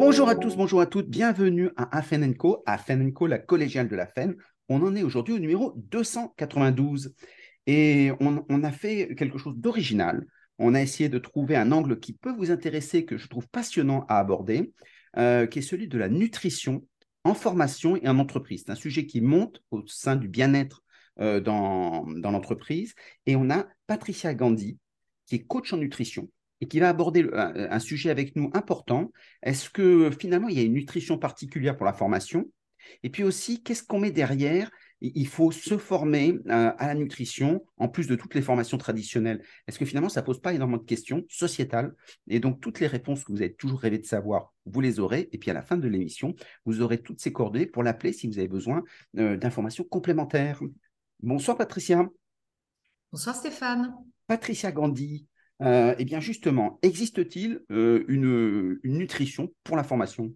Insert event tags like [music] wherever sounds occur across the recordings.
Bonjour à tous, bonjour à toutes, bienvenue à Afen Co, Afen Co, la collégiale de la FEN. On en est aujourd'hui au numéro 292 et on, a fait quelque chose d'original. On a essayé de trouver un angle qui peut vous intéresser, que je trouve passionnant à aborder, euh, qui est celui de la nutrition en formation et en entreprise. C'est un sujet qui monte au sein du bien-être euh, dans, dans l'entreprise. Et on a Patricia Gandhi, qui est coach en nutrition, et qui va aborder un, sujet avec nous important. Est-ce que finalement, il y a une nutrition particulière pour la formation? Et puis aussi, qu'est-ce qu'on met derrière? Il faut se former euh, à la nutrition, en plus de toutes les formations traditionnelles. Est-ce que finalement, ça ne pose pas énormément de questions sociétales? Et donc, toutes les réponses que vous avez toujours rêvé de savoir, vous les aurez. Et puis, à la fin de l'émission, vous aurez toutes ces coordonnées pour l'appeler si vous avez besoin euh, d'informations complémentaires. Bonsoir, Patricia. Bonsoir, Stéphane. Patricia Gandhi, euh, eh bien justement, existe-t-il euh, une, nutrition pour la formation?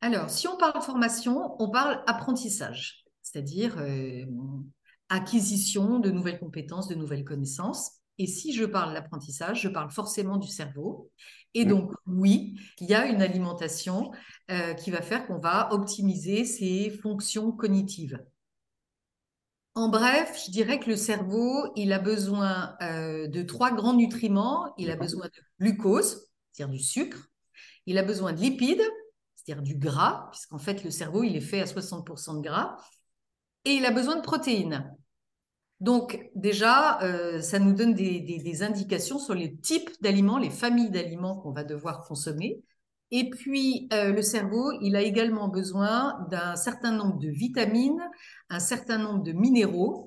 Alors, si on parle formation, on parle apprentissage, c'est-à-dire euh, acquisition de nouvelles compétences, de nouvelles connaissances. Et si je parle d'apprentissage, je parle forcément du cerveau. Et donc, oui, il y a une alimentation qui va faire qu'on va optimiser ses fonctions cognitives. En bref, je dirais que le cerveau, il a besoin euh, de trois grands nutriments. Il a besoin de glucose, c'est-à-dire du sucre. Il a besoin de lipides, c'est-à-dire du gras, puisqu'en fait, le cerveau, il est fait à 60% de gras. Et il a besoin de protéines. Donc, déjà, euh, ça nous donne des indications sur les types d'aliments, les familles d'aliments qu'on va devoir consommer. Et puis, euh, le cerveau, il a également besoin d'un certain nombre de vitamines, un certain nombre de minéraux,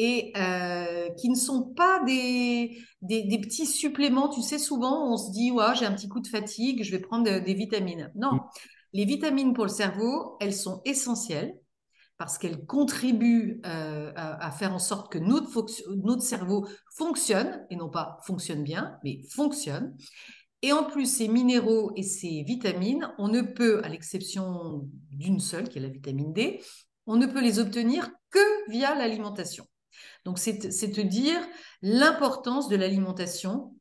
et euh, qui ne sont pas des, des, petits suppléments. Tu sais, souvent, on se dit, ouais, j'ai un petit coup de fatigue, je vais prendre des vitamines. Non, mm. les vitamines pour le cerveau, elles sont essentielles parce qu'elles contribuent euh, à, faire en sorte que notre, notre cerveau fonctionne, et non pas fonctionne bien, mais fonctionne. Et en plus, ces minéraux et ces vitamines, on ne peut, à l'exception d'une seule, qui est la vitamine D, on ne peut les obtenir que via l'alimentation. Donc, c'est te dire l'importance de l'alimentation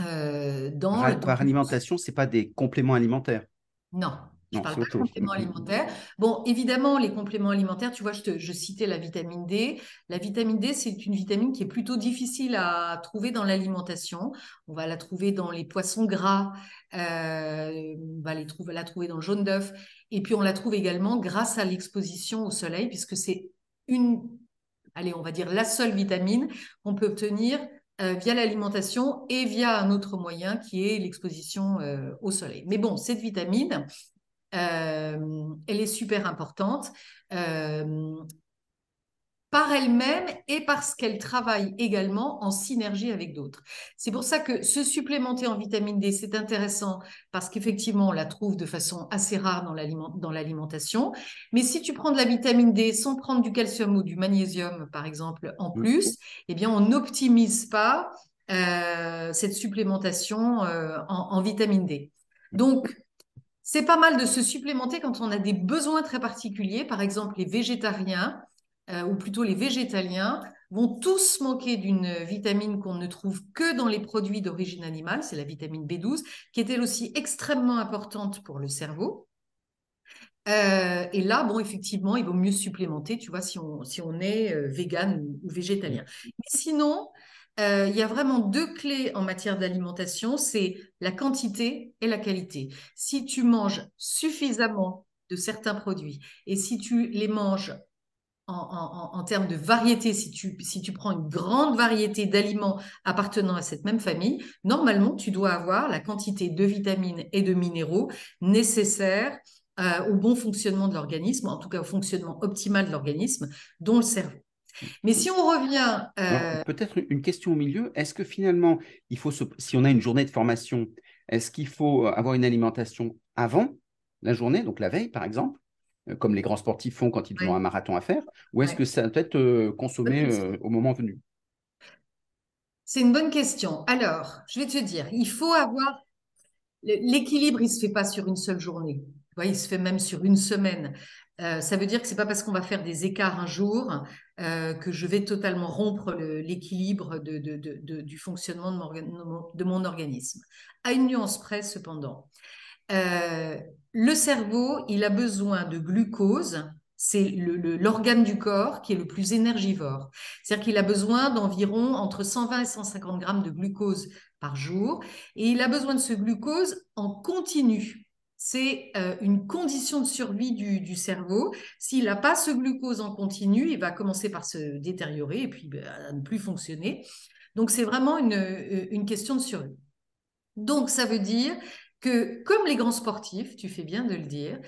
euh, dans... Par, par alimentation, ce n'est pas des compléments alimentaires. Non, je parle pas de compléments alimentaires. Bon, évidemment, les compléments alimentaires, tu vois, je, je citais la vitamine D. La vitamine D, c'est une vitamine qui est plutôt difficile à trouver dans l'alimentation. On va la trouver dans les poissons gras, euh, on va les trouver, la trouver dans le jaune d'œuf. Et puis, on la trouve également grâce à l'exposition au soleil, puisque c'est une, allez, on va dire la seule vitamine qu'on peut obtenir euh, via l'alimentation et via un autre moyen qui est l'exposition euh, au soleil. Mais bon, cette vitamine, elle est super importante euh, par elle-même et parce qu'elle travaille également en synergie avec d'autres. C'est pour ça que se supplémenter en vitamine D, c'est intéressant parce qu'effectivement, on la trouve de façon assez rare dans l'alimentation. Mais si tu prends de la vitamine D sans prendre du calcium ou du magnésium, par exemple, en plus, eh bien, on n'optimise pas euh, cette supplémentation en, en, vitamine D. Donc, c'est pas mal de se supplémenter quand on a des besoins très particuliers. Par exemple, les végétariens, euh, ou plutôt les végétaliens, vont tous manquer d'une vitamine qu'on ne trouve que dans les produits d'origine animale, c'est la vitamine B12, qui est elle aussi extrêmement importante pour le cerveau. Euh, et là, bon, effectivement, il vaut mieux supplémenter, tu vois, si on, si on est euh, vegan ou, végétalien. Mais sinon, euh, il y a vraiment deux clés en matière d'alimentation, c'est la quantité et la qualité. Si tu manges suffisamment de certains produits et si tu les manges en, termes de variété, si tu, prends une grande variété d'aliments appartenant à cette même famille, normalement, tu dois avoir la quantité de vitamines et de minéraux nécessaires euh, au bon fonctionnement de l'organisme, en tout cas au fonctionnement optimal de l'organisme, dont le cerveau. Mais si on revient. Euh, peut-être une question au milieu. Est-ce que finalement, il faut si on a une journée de formation, est-ce qu'il faut avoir une alimentation avant la journée, donc la veille par exemple, euh, comme les grands sportifs font quand ils ont un marathon à faire, ou est-ce que ça doit être euh, consommé au moment venu? C'est une bonne question. Alors, je vais te dire, il faut avoir. L'équilibre, il ne se fait pas sur une seule journée. il se fait même sur une semaine. Euh, ça veut dire que c'est pas parce qu'on va faire des écarts un jour euh, que je vais totalement rompre l'équilibre du fonctionnement de mon, organisme. À une nuance près, cependant. le cerveau, il a besoin de glucose c'est l'organe du corps qui est le plus énergivore. C'est-à-dire qu'il a besoin d'environ entre 120 et 150 grammes de glucose par jour, et il a besoin de ce glucose en continu. C'est euh, une condition de survie du, cerveau. S'il n'a pas ce glucose en continu, il va commencer par se détériorer et puis à ne plus fonctionner. Donc c'est vraiment une, euh, une question de survie. Donc ça veut dire que comme les grands sportifs, tu fais bien de le dire,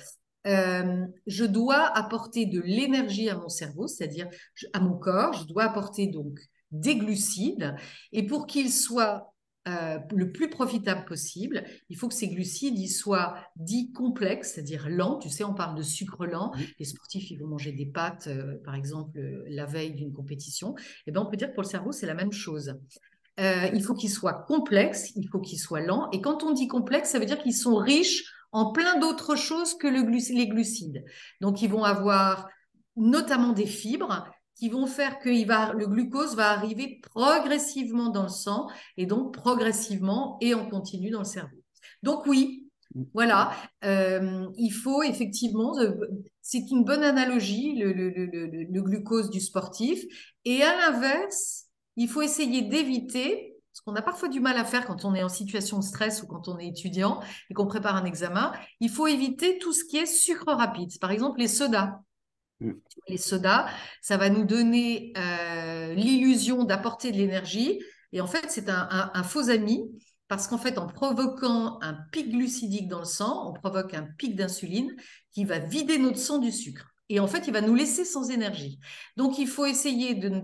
euh, je dois apporter de l'énergie à mon cerveau, c'est-à-dire à mon corps, je dois apporter donc des glucides, et pour qu'ils soient euh, le plus profitable possible, il faut que ces glucides ils soient dits complexes, c'est-à-dire lents. Tu sais, on parle de sucre lent. Les sportifs, ils vont manger des pâtes, euh, par exemple, la veille d'une compétition. Et eh ben, on peut dire que pour le cerveau, c'est la même chose. il faut qu'ils soient complexes, il faut qu'ils soient lents. Et quand on dit complexe, ça veut dire qu'ils sont riches en plein d'autres choses que le les glucides. Donc, ils vont avoir notamment des fibres qui vont faire que va, le glucose va arriver progressivement dans le sang et donc progressivement et en continu dans le cerveau. Donc oui, voilà, euh, il faut effectivement, euh, c'est une bonne analogie, le, glucose du sportif. Et à l'inverse, il faut essayer d'éviter ce qu'on a parfois du mal à faire quand on est en situation de stress ou quand on est étudiant et qu'on prépare un examen, il faut éviter tout ce qui est sucre rapide. Par exemple, les sodas. Mm. Les sodas, ça va nous donner euh, l'illusion d'apporter de l'énergie. Et en fait, c'est un, faux ami parce qu'en fait, en provoquant un pic glucidique dans le sang, on provoque un pic d'insuline qui va vider notre sang du sucre. Et en fait, il va nous laisser sans énergie. Donc, il faut essayer de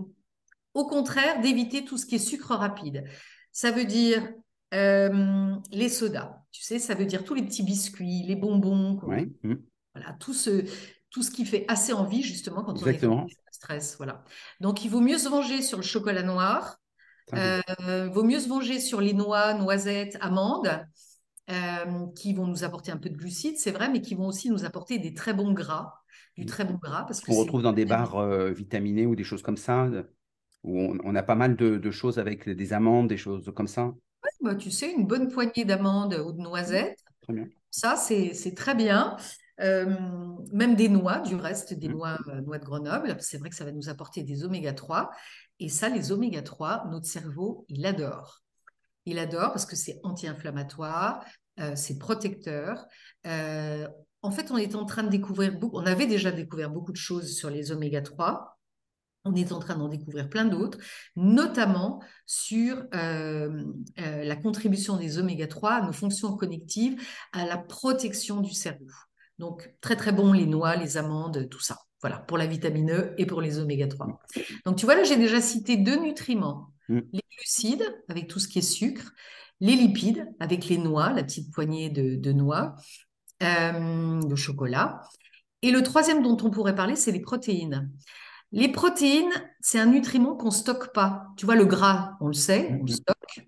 au contraire, d'éviter tout ce qui est sucre rapide. Ça veut dire euh, les sodas, tu sais, ça veut dire tous les petits biscuits, les bonbons, mmh. voilà, tout ce, tout ce qui fait assez envie justement quand on est stress. Voilà. Donc il vaut mieux se venger sur le chocolat noir, euh, il vaut mieux se venger sur les noix, noisettes, amandes. Euh, qui vont nous apporter un peu de glucides, c'est vrai, mais qui vont aussi nous apporter des très bons gras, du mmh. très bon gras. Parce que on retrouve dans des barres vitaminés ou des choses comme ça où on, a pas mal de, choses avec des amandes, des choses comme ça. bah, tu sais, une bonne poignée d'amandes ou de noisettes. Ça, c'est très bien. Euh, même des noix, du reste, des noix, euh, noix de Grenoble. C'est vrai que ça va nous apporter des oméga 3. Et ça, les oméga 3, notre cerveau, il adore. Il adore parce que c'est anti-inflammatoire, euh, c'est protecteur. en fait, on est en train de découvrir beaucoup, on avait déjà découvert beaucoup de choses sur les oméga 3 on est en train d'en découvrir plein d'autres, notamment sur euh, euh, la contribution des oméga 3 à nos fonctions connectives, à la protection du cerveau. Donc, très très bon, les noix, les amandes, tout ça. Voilà, pour la vitamine E et pour les oméga 3. Donc, tu vois, là, j'ai déjà cité deux nutriments. Mm. Les glucides, avec tout ce qui est sucre, les lipides, avec les noix, la petite poignée de, noix, euh, de chocolat. Et le troisième dont on pourrait parler, c'est les protéines. Les protéines, c'est un nutriment qu'on stocke pas. Tu vois, le gras, on le sait, on le mhm. stocke.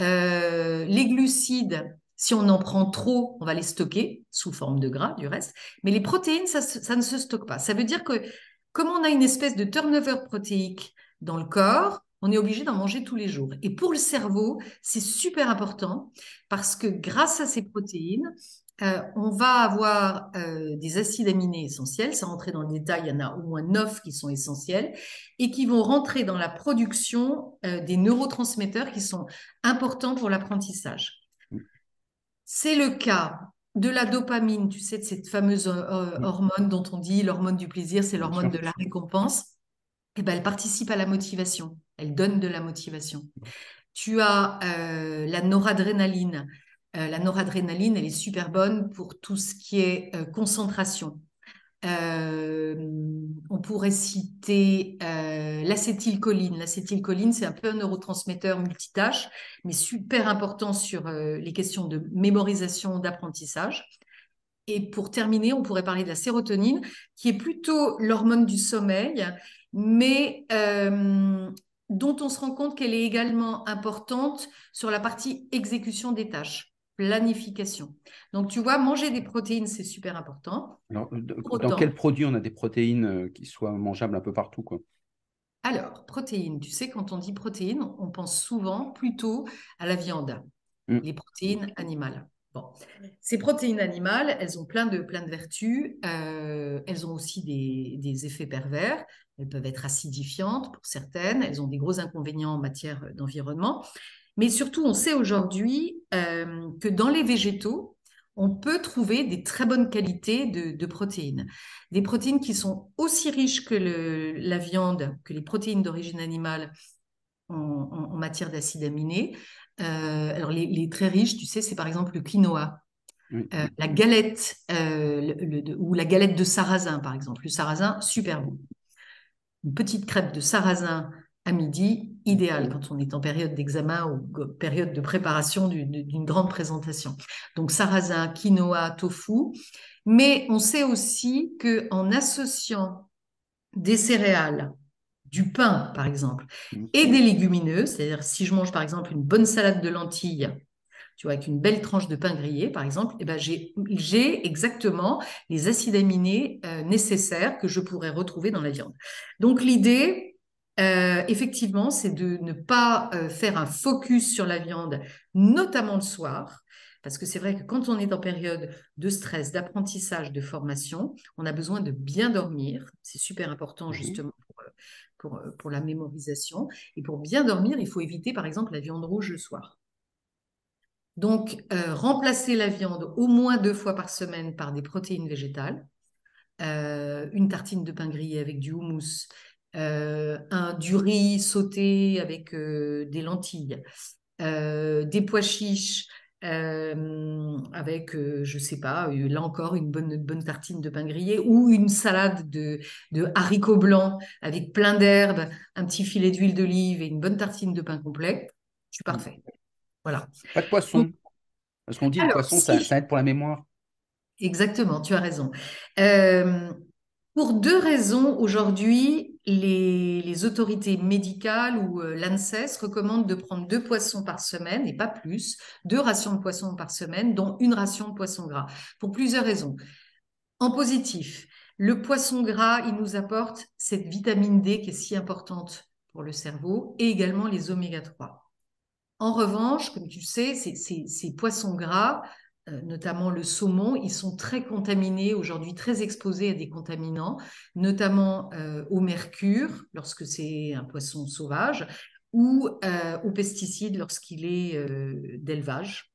Euh, les glucides, si on en prend trop, on va les stocker sous forme de gras, du reste. Mais les protéines, ça, ça ne se stocke pas. Ça veut dire que comme on a une espèce de turnover protéique dans le corps, on est obligé d'en manger tous les jours. Et pour le cerveau, c'est super important parce que grâce à ces protéines, euh, on va avoir euh, des acides aminés essentiels, sans rentrer dans le détail, il y en a au moins neuf qui sont essentiels, et qui vont rentrer dans la production euh, des neurotransmetteurs qui sont importants pour l'apprentissage. C'est le cas de la dopamine, tu sais, de cette fameuse hormone dont on dit l'hormone du plaisir, c'est l'hormone de la récompense. Et eh ben, elle participe à la motivation, elle donne de la motivation. Tu as la noradrénaline, euh, la noradrénaline, elle est super bonne pour tout ce qui est euh, concentration. Euh, on pourrait citer l'acétylcholine. L'acétylcholine, c'est un peu un neurotransmetteur multitâche, mais super important sur les questions de mémorisation, d'apprentissage. Et pour terminer, on pourrait parler de la sérotonine, qui est plutôt l'hormone du sommeil, mais dont on se rend compte qu'elle est également importante sur la partie exécution des tâches planification. Donc, tu vois, manger des protéines, c'est super important. Alors, dans quels produits on a des protéines euh, qui soient mangeables un peu partout quoi? Alors, protéines, tu sais, quand on dit protéines, on pense souvent plutôt à la viande, mm. les protéines animales. Ces protéines animales, elles ont plein de, plein de vertus. Euh, elles ont aussi des, effets pervers. Elles peuvent être acidifiantes pour certaines. Elles ont des gros inconvénients en matière d'environnement. Mais surtout, on sait aujourd'hui euh, que dans les végétaux, on peut trouver des très bonnes qualités de, protéines. Des protéines qui sont aussi riches que la viande, que les protéines d'origine animale en, matière d'acides aminés. Euh, alors, les, très riches, tu sais, c'est par exemple le quinoa. Euh, la galette ou la galette de sarrasin, par exemple. Le sarrasin, super bon. Une petite crêpe de sarrasin à midi, idéal quand on est en période d'examen ou période de préparation d'une grande présentation. Donc sarrasin, quinoa, tofu. Mais on sait aussi que en associant des céréales du pain, par exemple, mmh. et des légumineuses, c'est-à-dire si je mange par exemple une bonne salade de lentilles, tu vois, avec une belle tranche de pain grillé, par exemple, eh ben j'ai exactement les acides aminés euh, nécessaires que je pourrais retrouver dans la viande. Donc l'idée, euh, effectivement, c'est de ne pas euh, faire un focus sur la viande, notamment le soir, parce que c'est vrai que quand on est en période de stress, d'apprentissage, de formation, on a besoin de bien dormir. C'est super important justement euh, pour, la mémorisation. Et pour bien dormir, il faut éviter par exemple la viande rouge le soir. Donc, euh, remplacer la viande au moins deux fois par semaine par des protéines végétales, euh, une tartine de pain grillé avec du houmous, un du riz sauté avec des lentilles, des pois chiches, euh, avec, euh, je sais pas, euh, là encore, une bonne, bonne tartine de pain grillé ou une salade de, de haricots blancs avec plein d'herbes, un petit filet d'huile d'olive et une bonne tartine de pain complet. Je suis parfait. Voilà. Pas de poisson. Parce qu'on dit le poisson, ça, ça, aide pour la mémoire. Exactement, tu as raison. pour deux raisons, aujourd'hui, les, autorités médicales ou euh, l'ANSES recommandent de prendre deux poissons par semaine et pas plus, deux rations de poissons par semaine, dont une ration de poisson gras, pour plusieurs raisons. En positif, le poisson gras, il nous apporte cette vitamine D qui est si importante pour le cerveau et également les oméga 3. En revanche, comme tu sais, ces poissons gras notamment le saumon, ils sont très contaminés aujourd'hui, très exposés à des contaminants, notamment euh, au mercure lorsque c'est un poisson sauvage ou euh, aux pesticides lorsqu'il est d'élevage.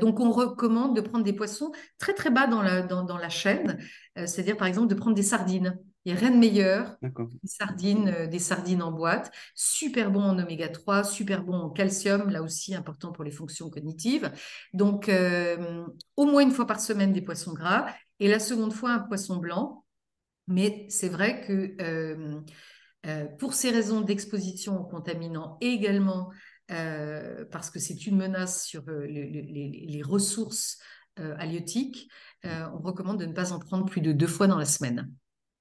donc on recommande de prendre des poissons très très bas dans la chaîne, c'est-à-dire par exemple de prendre des sardines. Il n'y a rien de meilleur. Des sardines, euh, des sardines en boîte, super bon en oméga 3, super bon en calcium, là aussi important pour les fonctions cognitives. Donc, euh, au moins une fois par semaine des poissons gras et la seconde fois un poisson blanc. Mais c'est vrai que euh, pour ces raisons d'exposition aux contaminants et également parce que c'est une menace sur les, ressources halieutiques, on recommande de ne pas en prendre plus de deux fois dans la semaine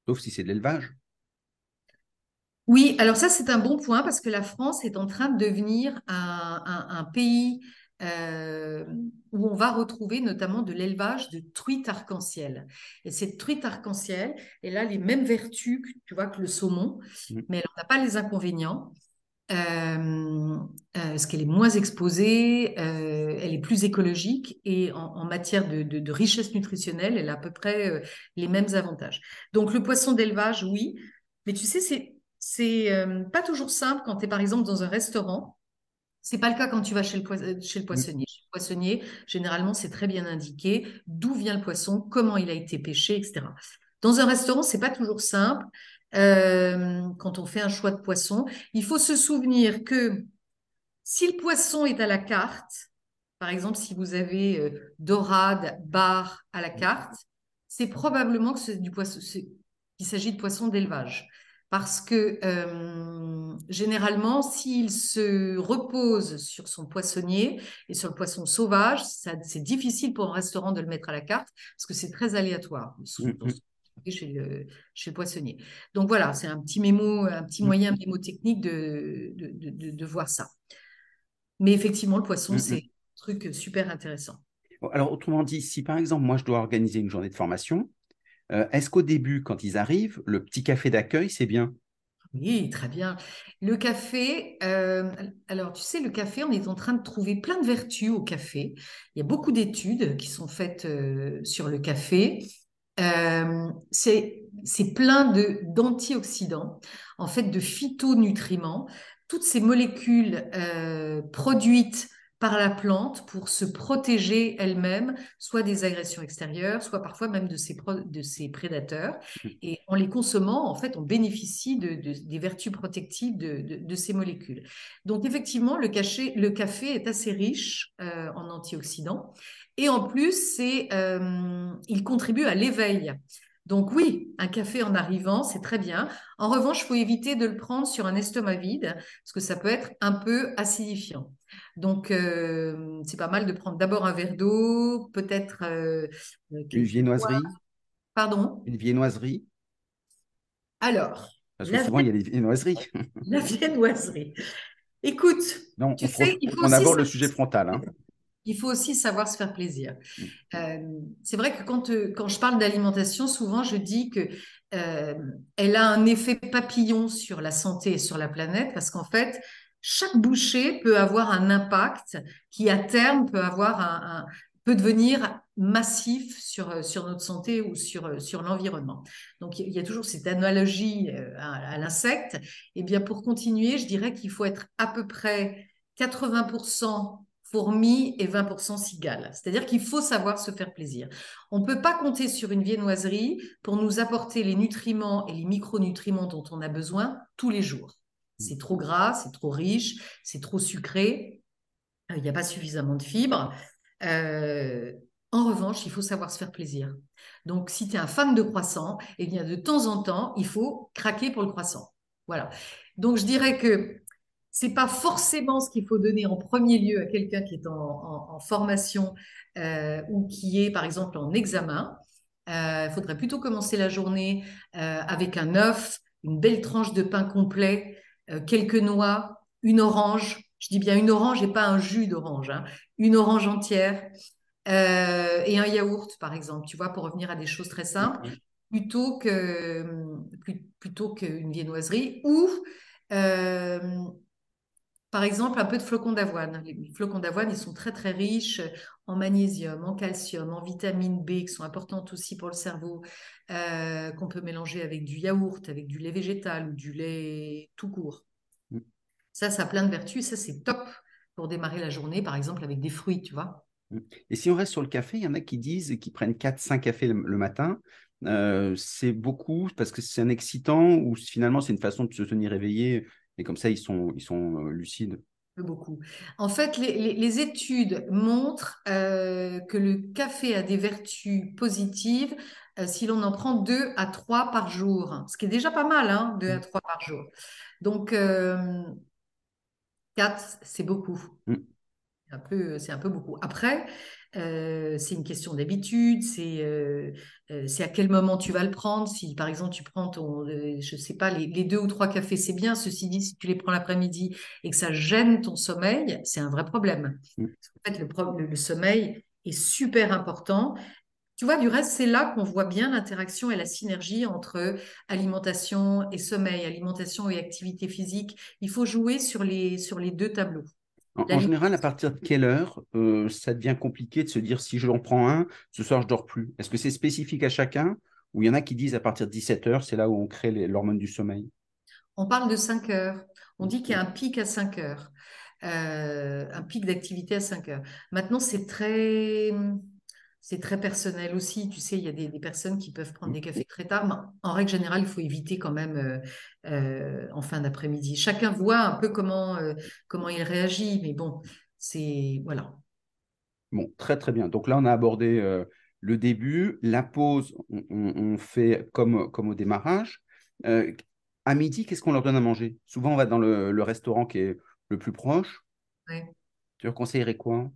sauf si c'est de l'élevage. Oui, alors ça c'est un bon point parce que la France est en train de devenir un, pays euh, où on va retrouver notamment de l'élevage de truites arc-en-ciel. Et cette truite arc-en-ciel, elle a les mêmes vertus, tu vois, que le saumon, mmh. mais elle n'a pas les inconvénients. Euh, euh, parce qu'elle est moins exposée, euh, elle est plus écologique et en, matière de, richesse nutritionnelle, elle a à peu près les mêmes avantages. Donc le poisson d'élevage, oui, mais tu sais, c'est c'est pas toujours simple quand tu es par exemple dans un restaurant. C'est pas le cas quand tu vas chez le, chez le poissonnier. Chez le poissonnier, généralement, c'est très bien indiqué d'où vient le poisson, comment il a été pêché, etc. Dans un restaurant, c'est pas toujours simple. Euh, quand on fait un choix de poisson. Il faut se souvenir que si le poisson est à la carte, par exemple, si vous avez euh, dorade, bar à la carte, c'est probablement que du poisson, qu'il s'agit de poisson d'élevage. Parce que euh, généralement, s'il se repose sur son poissonnier et sur le poisson sauvage, c'est difficile pour un restaurant de le mettre à la carte parce que c'est très aléatoire. Chez le, chez poissonnier. Donc voilà, c'est un petit mémo, un petit mm. moyen mémotechnique de, de, de, voir ça. Mais effectivement, le poisson, mm, c'est mm. un truc super intéressant. Alors, autrement dit, si par exemple, moi, je dois organiser une journée de formation, euh, est-ce qu'au début, quand ils arrivent, le petit café d'accueil, c'est bien? Oui, très bien. Le café, euh, alors tu sais, le café, on est en train de trouver plein de vertus au café. Il y a beaucoup d'études qui sont faites euh, sur le café. Euh, c'est plein d'antioxydants, en fait, de phytonutriments. Toutes ces molécules produites par la plante pour se protéger elle-même, soit des agressions extérieures, soit parfois même de ses, de ses prédateurs. Mmh. Et en les consommant, en fait, on bénéficie de, des vertus protectives de, de, ces molécules. Donc, effectivement, le, le café est assez riche euh, en antioxydants. Et en plus, euh, il contribue à l'éveil. Donc oui, un café en arrivant, c'est très bien. En revanche, il faut éviter de le prendre sur un estomac vide, parce que ça peut être un peu acidifiant. Donc, euh, c'est pas mal de prendre d'abord un verre d'eau, peut-être... Euh, euh, une viennoiserie Pardon? Une viennoiserie Alors... Parce que souvent, il y a des viennoiseries. [laughs] La viennoiserie. Écoute, non, tu on, sais, on aborde le sujet frontal. Hein. Il faut aussi savoir se faire plaisir. Mm. c'est vrai que quand, quand je parle d'alimentation, souvent je dis que elle a un effet papillon sur la santé et sur la planète parce qu'en fait, chaque bouchée peut avoir un impact qui à terme peut avoir un, peut devenir massif sur, sur notre santé ou sur, sur l'environnement. Donc il y a toujours cette analogie euh, à, l'insecte. Et eh bien pour continuer, je dirais qu'il faut être à peu près 80% fourmis et 20% cigales. C'est-à-dire qu'il faut savoir se faire plaisir. On ne peut pas compter sur une viennoiserie pour nous apporter les nutriments et les micronutriments dont on a besoin tous les jours. C'est trop gras, c'est trop riche, c'est trop sucré, euh, il n'y a pas suffisamment de fibres. Euh, en revanche, il faut savoir se faire plaisir. Donc, si tu es un fan de croissant, eh bien, de temps en temps, il faut craquer pour le croissant. Voilà. Donc, je dirais que c'est pas forcément ce qu'il faut donner en premier lieu à quelqu'un qui est en, formation euh, ou qui est, par exemple, en examen. Il faudrait plutôt commencer la journée avec un œuf, une belle tranche de pain complet, euh, quelques noix, une orange, je dis bien une orange et pas un jus d'orange, hein. une orange entière euh, et un yaourt, par exemple, tu vois, pour revenir à des choses très simples, plutôt que plutôt qu'une viennoiserie ou euh, par exemple, un peu de flocons d'avoine. Les flocons d'avoine, ils sont très très riches en magnésium, en calcium, en vitamine B, qui sont importantes aussi pour le cerveau, euh, qu'on peut mélanger avec du yaourt, avec du lait végétal ou du lait tout court. Mm. Ça, ça a plein de vertus. Ça, c'est top pour démarrer la journée, par exemple, avec des fruits, tu vois. Mm. Et si on reste sur le café, il y en a qui disent qu'ils prennent 4-5 cafés le, matin. Euh, c'est beaucoup parce que c'est un excitant ou finalement c'est une façon de se tenir éveillé et comme ça, ils sont, ils sont euh, lucides. Beaucoup. En fait, les, études montrent euh, que le café a des vertus positives euh, si l'on en prend deux à trois par jour, ce qui est déjà pas mal, hein, deux à mmh. trois par jour. Donc, quatre, c'est beaucoup. Mmh. C'est un peu beaucoup. Après, euh, c'est une question d'habitude, euh, euh, c'est à quel moment tu vas le prendre. Si par exemple tu prends ton, je sais pas, les, deux ou trois cafés, c'est bien. Ceci dit, si tu les prends l'après-midi et que ça gêne ton sommeil, c'est un vrai problème. Mm. En fait, le, le, sommeil est super important. Tu vois, du reste, c'est là qu'on voit bien l'interaction et la synergie entre alimentation et sommeil, alimentation et activité physique. Il faut jouer sur les, sur les deux tableaux. En, général, à partir de quelle heure euh, ça devient compliqué de se dire si j'en prends un, ce soir je dors plus? Est-ce que c'est spécifique à chacun ou il y en a qui disent à partir de 17 heures, c'est là où on crée l'hormone du sommeil? On parle de 5 heures. On dit qu'il y a un pic à 5 heures, euh, un pic d'activité à 5 heures. Maintenant, c'est très c'est très personnel aussi. Tu sais, il y a des, personnes qui peuvent prendre des cafés très tard. Mais en règle générale, il faut éviter quand même euh, euh, en fin d'après-midi. Chacun voit un peu comment, euh, comment il réagit, mais bon, c'est voilà. Bon, très très bien. Donc là, on a abordé le début, la pause, on, fait comme, comme au démarrage. à midi, qu'est-ce qu'on leur donne à manger? Souvent, on va dans le, restaurant qui est le plus proche. Tu leur conseillerais quoi?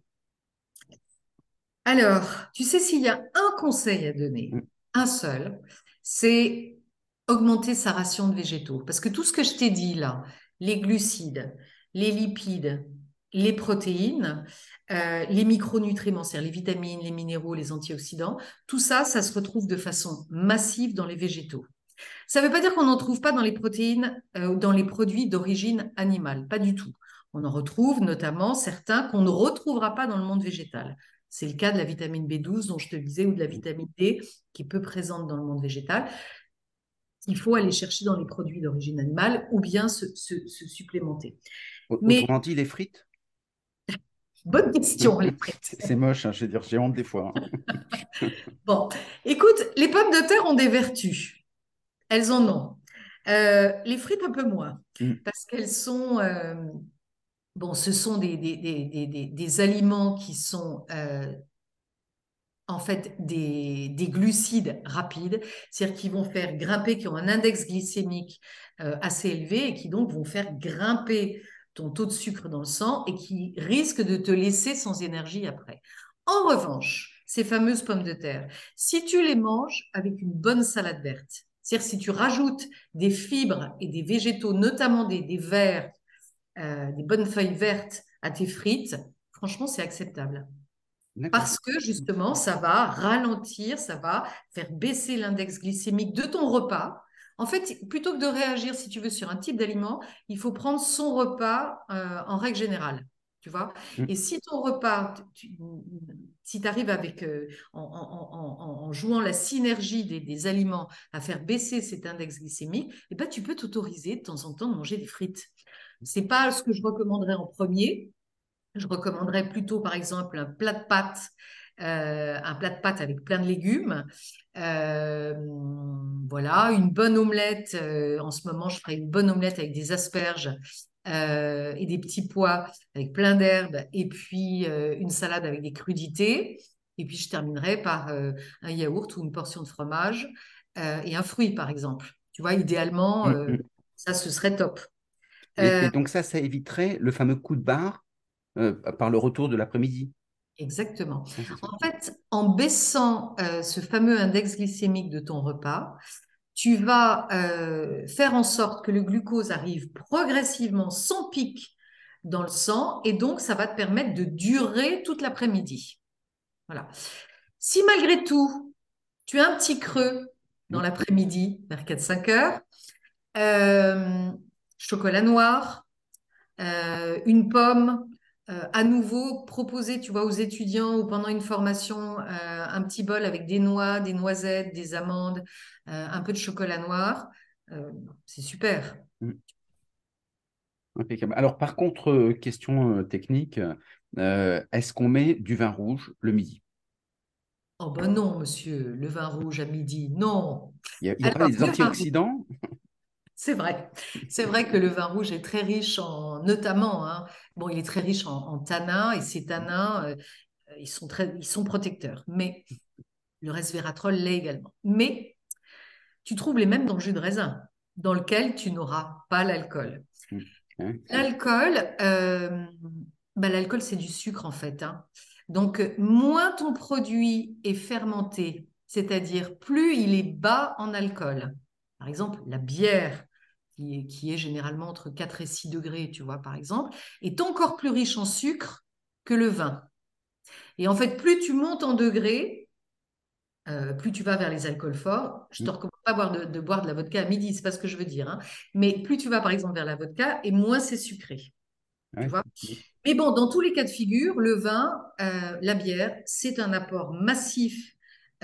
Alors, tu sais, s'il y a un conseil à donner, mm. un seul, c'est augmenter sa ration de végétaux. Parce que tout ce que je t'ai dit là, les glucides, les lipides, les protéines, euh, les micronutriments, c'est-à-dire les vitamines, les minéraux, les antioxydants, tout ça, ça se retrouve de façon massive dans les végétaux. Ça ne veut pas dire qu'on n'en trouve pas dans les protéines, euh, dans les produits d'origine animale, pas du tout. On en retrouve notamment certains qu'on ne retrouvera pas dans le monde végétal. C'est le cas de la vitamine B12 dont je te disais ou de la vitamine D qui est peu présente dans le monde végétal. Il faut aller chercher dans les produits d'origine animale ou bien se, supplémenter. Mais, autrement dit, les frites? [laughs] Bonne question, les [laughs] frites. C'est moche, hein, je veux dire, j'ai honte des fois. Hein. [laughs] bon, écoute, les pommes de terre ont des vertus. Elles en ont. Euh, les frites, un peu moins, mm. parce qu'elles sont. Euh, bon, ce sont des, des, aliments qui sont euh, en fait des, glucides rapides, c'est-à-dire qui vont faire grimper, qui ont un index glycémique assez élevé et qui donc vont faire grimper ton taux de sucre dans le sang et qui risquent de te laisser sans énergie après. En revanche, ces fameuses pommes de terre, si tu les manges avec une bonne salade verte, c'est-à-dire si tu rajoutes des fibres et des végétaux, notamment des, des euh, des bonnes feuilles vertes à tes frites, franchement, c'est acceptable. Parce que justement, ça va ralentir, ça va faire baisser l'index glycémique de ton repas. En fait, plutôt que de réagir, si tu veux, sur un type d'aliment, il faut prendre son repas euh, en règle générale. Tu vois mmh. Et si ton repas, si tu arrives avec, euh, en, jouant la synergie des, aliments à faire baisser cet index glycémique, eh ben, tu peux t'autoriser de temps en temps de manger des frites. Ce n'est pas ce que je recommanderais en premier. Je recommanderais plutôt, par exemple, un plat de pâtes euh, un plat de pâtes avec plein de légumes. Euh, voilà, une bonne omelette. en ce moment, je ferai une bonne omelette avec des asperges euh, et des petits pois avec plein d'herbes, et puis euh, une salade avec des crudités. Et puis je terminerai par euh, un yaourt ou une portion de fromage et un fruit, par exemple. Tu vois, idéalement, mm, mm. ça, ce serait top. Et, donc ça, ça éviterait le fameux coup de barre par le retour de l'après-midi. Exactement. En fait, en baissant ce fameux index glycémique de ton repas, tu vas euh, faire en sorte que le glucose arrive progressivement sans pic dans le sang et donc ça va te permettre de durer toute l'après-midi. Voilà. Si malgré tout, tu as un petit creux dans l'après-midi, vers 4-5 heures, euh, chocolat noir, euh, une pomme, euh, à nouveau proposer, tu vois, aux étudiants ou pendant une formation, euh, un petit bol avec des noix, des noisettes, des amandes, un peu de chocolat noir. c'est super. Mm. Alors, par contre, question technique, est-ce qu'on met du vin rouge le midi? Oh ben non, monsieur, le vin rouge à midi, non. Il n'y a, pas des antioxydants? C'est vrai. C'est vrai que le vin rouge est très riche en, notamment, hein, bon, il est très riche en, tanins et ces tanins, euh, ils, sont très, ils sont protecteurs. Mais le resveratrol l'est également. Mais tu trouves les mêmes dans le jus de raisin, dans lequel tu n'auras pas l'alcool. Mmh. L'alcool, euh, bah, l'alcool, c'est du sucre en fait. Hein. Donc, moins ton produit est fermenté, c'est-à-dire plus il est bas en alcool, par exemple, la bière, qui est, généralement entre 4 et 6 degrés, tu vois, par exemple, est encore plus riche en sucre que le vin. Et en fait, plus tu montes en degrés, euh, plus tu vas vers les alcools forts. Je ne te mm. recommande pas de, boire de la vodka à midi, c'est pas ce que je veux dire. Hein. Mais plus tu vas, par exemple, vers la vodka, et moins c'est sucré. Tu vois? Mais bon, dans tous les cas de figure, le vin, euh, la bière, c'est un apport massif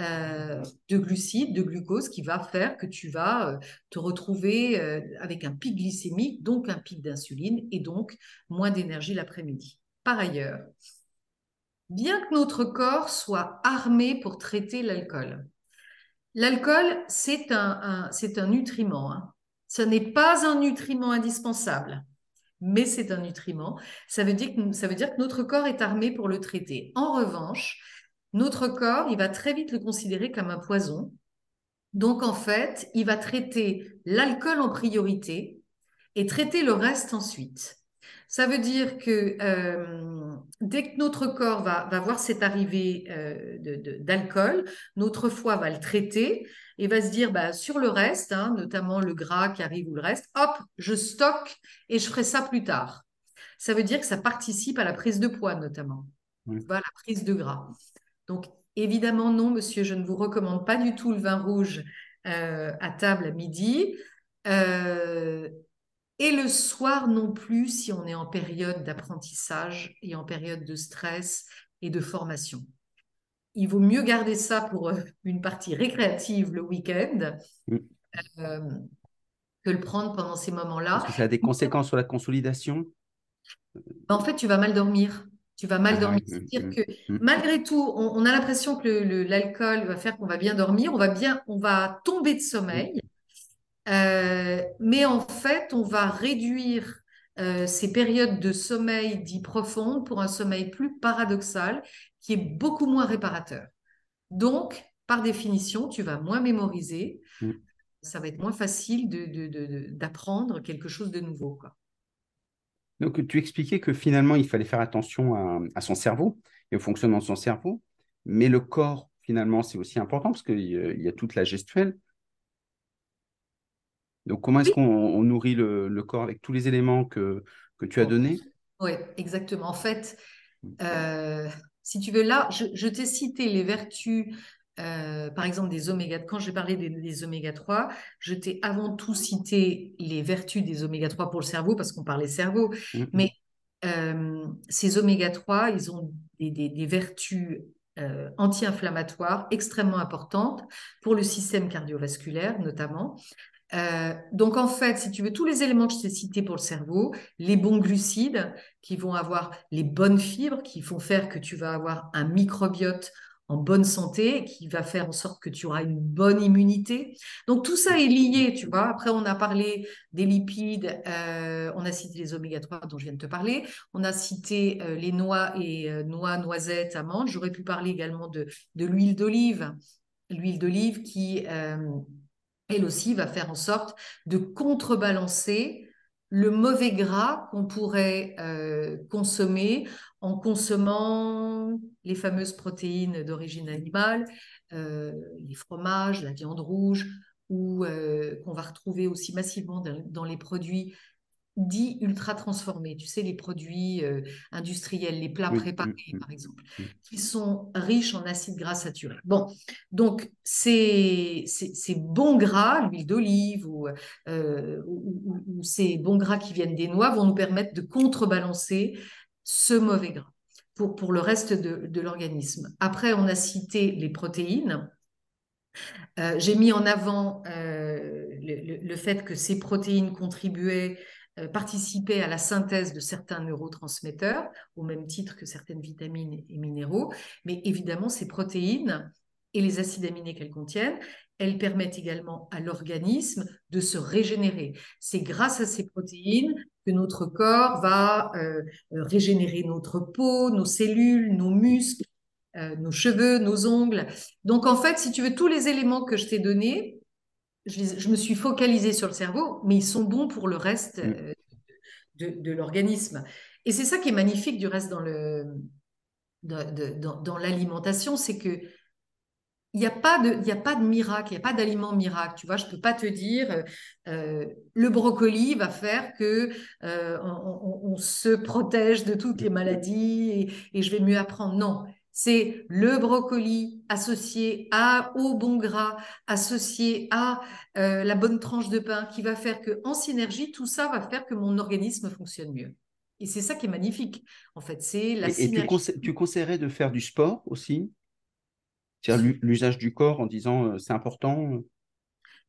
euh, de glucides, de glucose qui va faire que tu vas euh, te retrouver euh, avec un pic glycémique, donc un pic d'insuline et donc moins d'énergie l'après-midi. Par ailleurs, bien que notre corps soit armé pour traiter l'alcool, l'alcool, c'est un, c'est un nutriment. Hein. Ce n'est pas un nutriment indispensable, mais c'est un nutriment. Ça veut, dire que, ça veut dire que notre corps est armé pour le traiter. En revanche, notre corps, il va très vite le considérer comme un poison. Donc, en fait, il va traiter l'alcool en priorité et traiter le reste ensuite. Ça veut dire que euh, dès que notre corps va, voir cette arrivée euh, d'alcool, notre foie va le traiter et va se dire bah, sur le reste, hein, notamment le gras qui arrive ou le reste, hop, je stocke et je ferai ça plus tard. Ça veut dire que ça participe à la prise de poids notamment, à la prise de gras. Donc, évidemment, non, monsieur, je ne vous recommande pas du tout le vin rouge à table à midi. et le soir non plus si on est en période d'apprentissage et en période de stress et de formation. Il vaut mieux garder ça pour une partie récréative le week-end mm. que le prendre pendant ces moments-là. Que ça a des conséquences sur la consolidation? En fait, tu vas mal dormir tu vas mal ah dormir. C'est-à-dire que mm. malgré tout, on, a l'impression que l'alcool va faire qu'on va bien dormir, on va bien, on va tomber de sommeil, euh, mais en fait, on va réduire euh, ces périodes de sommeil dit profondes pour un sommeil plus paradoxal qui est beaucoup moins réparateur. Donc, par définition, tu vas moins mémoriser, mm. ça va être moins facile d'apprendre de, quelque chose de nouveau. Quoi. Donc, tu expliquais que finalement, il fallait faire attention à, son cerveau et au fonctionnement de son cerveau, mais le corps, finalement, c'est aussi important parce qu'il y a toute la gestuelle. Donc, comment est-ce qu'on nourrit le, corps avec tous les éléments que, que tu as donnés? Oui, exactement. En fait, mmh. euh, si tu veux, là, je t'ai cité les vertus euh, par exemple des oméga, quand j'ai parlé des, oméga 3, je t'ai avant tout cité les vertus des oméga 3 pour le cerveau, parce qu'on parlait cerveau, mais euh, ces oméga 3, ils ont des, vertus euh, anti-inflammatoires extrêmement importantes pour le système cardiovasculaire notamment. donc en fait, si tu veux, tous les éléments que je t'ai cités pour le cerveau, les bons glucides qui vont avoir les bonnes fibres, qui font faire que tu vas avoir un microbiote en bonne santé, qui va faire en sorte que tu auras une bonne immunité. Donc tout ça est lié, tu vois. Après, on a parlé des lipides, euh, on a cité les oméga 3 dont je viens de te parler, on a cité euh, les noix et euh, noix, noisettes, amandes. J'aurais pu parler également de, de l'huile d'olive, l'huile d'olive qui, elle aussi, va faire en sorte de contrebalancer le mauvais gras qu'on pourrait consommer en consommant les fameuses protéines d'origine animale, euh, les fromages, la viande rouge, ou euh, qu'on va retrouver aussi massivement dans, les produits dits ultra transformés, tu sais, les produits euh, industriels, les plats préparés, par exemple, qui sont riches en acides gras saturés. Bon, donc ces, ces, bons gras, l'huile d'olive ou, ou, ces bons gras qui viennent des noix vont nous permettre de contrebalancer ce mauvais gras pour, le reste de, l'organisme. Après, on a cité les protéines. Euh, j'ai mis en avant euh, le, fait que ces protéines contribuaient, euh, participaient à la synthèse de certains neurotransmetteurs, au même titre que certaines vitamines et minéraux. Mais évidemment, ces protéines et les acides aminés qu'elles contiennent, elles permettent également à l'organisme de se régénérer. C'est grâce à ces protéines que notre corps va euh, euh, régénérer notre peau, nos cellules, nos muscles, euh, nos cheveux, nos ongles. Donc en fait, si tu veux, tous les éléments que je t'ai donnés, je, me suis focalisée sur le cerveau, mais ils sont bons pour le reste mm. de, l'organisme. Et c'est ça qui est magnifique du reste dans le dans, dans l'alimentation, c'est que il n'y a, pas de, a pas de miracle, il n'y a pas d'aliment miracle. Tu vois, je ne peux pas te dire euh, le brocoli va faire que euh, on, se protège de toutes les maladies et, je vais mieux apprendre. Non, c'est le brocoli associé à, au bon gras, associé à euh, la bonne tranche de pain qui va faire que, en synergie, tout ça va faire que mon organisme fonctionne mieux. Et c'est ça qui est magnifique. En fait, c'est la et, Et tu conseillerais de faire du sport aussi? L'usage du corps en disant euh, c'est important euh.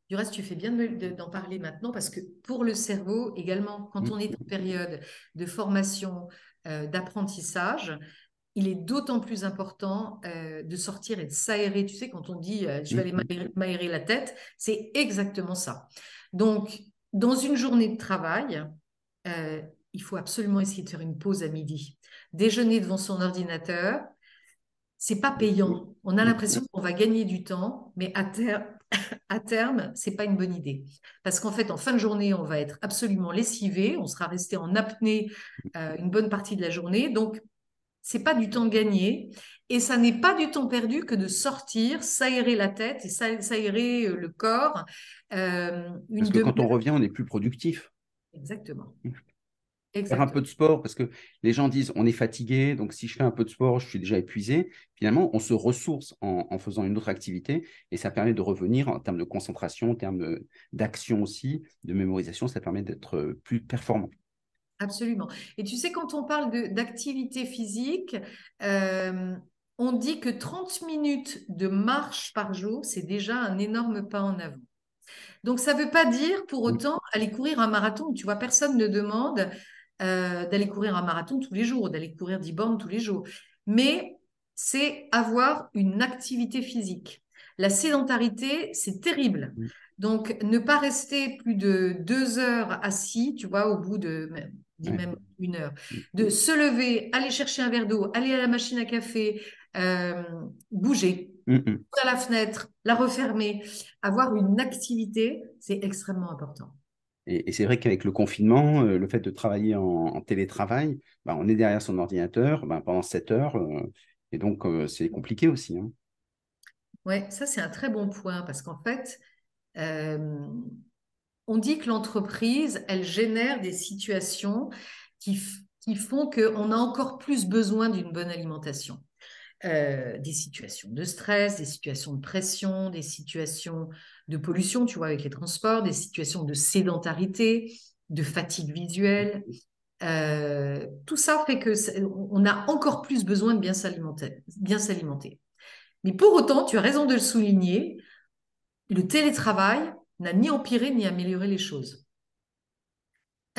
Du reste, tu fais bien d'en parler maintenant parce que pour le cerveau également, quand on est en période de formation, euh, d'apprentissage, il est d'autant plus important de sortir et de s'aérer. Tu sais, quand on dit je vais aller m'aérer la tête, c'est exactement ça. Donc, dans une journée de travail, il faut absolument essayer de faire une pause à midi. Déjeuner devant son ordinateur, c'est pas payant. On a l'impression qu'on va gagner du temps, mais à, terme, [laughs] à terme, c'est pas une bonne idée. Parce qu'en fait, en fin de journée, on va être absolument lessivé, on sera resté en apnée euh, une bonne partie de la journée. Donc, c'est pas du temps gagné et ça n'est pas du temps perdu que de sortir, s'aérer la tête et s'aérer euh, le corps. Euh, Parce que quand on revient, on est plus productif. Exactement. Faire un peu de sport, parce que les gens disent on est fatigué, donc si je fais un peu de sport, je suis déjà épuisé. Finalement, on se ressource en, faisant une autre activité et ça permet de revenir en termes de concentration, en termes d'action aussi, de mémorisation, ça permet d'être plus performant. Absolument. Et tu sais, quand on parle d'activité physique, euh, on dit que 30 minutes de marche par jour, c'est déjà un énorme pas en avant. Donc, ça ne veut pas dire pour autant aller courir un marathon. Tu vois, personne ne demande euh, d'aller courir un marathon tous les jours, d'aller courir 10 bornes tous les jours. Mais c'est avoir une activité physique. La sédentarité, c'est terrible. Donc, ne pas rester plus de deux heures assis, tu vois, au bout de même une heure, de se lever, aller chercher un verre d'eau, aller à la machine à café, euh, bouger, à la fenêtre, la refermer, avoir une activité, c'est extrêmement important. Et, c'est vrai qu'avec le confinement, euh, le fait de travailler en, télétravail, bah, on est derrière son ordinateur bah, pendant 7 heures. Euh, et donc, euh, c'est compliqué aussi. Hein. Oui, ça, c'est un très bon point parce qu'en fait, on dit que l'entreprise, elle génère des situations qui, qui font qu'on a encore plus besoin d'une bonne alimentation. Euh, des situations de stress, des situations de pression, des situations de pollution, tu vois, avec les transports, des situations de sédentarité, de fatigue visuelle. Euh, tout ça fait que on a encore plus besoin de bien s'alimenter. Mais pour autant, tu as raison de le souligner, le télétravail n'a ni empiré ni amélioré les choses.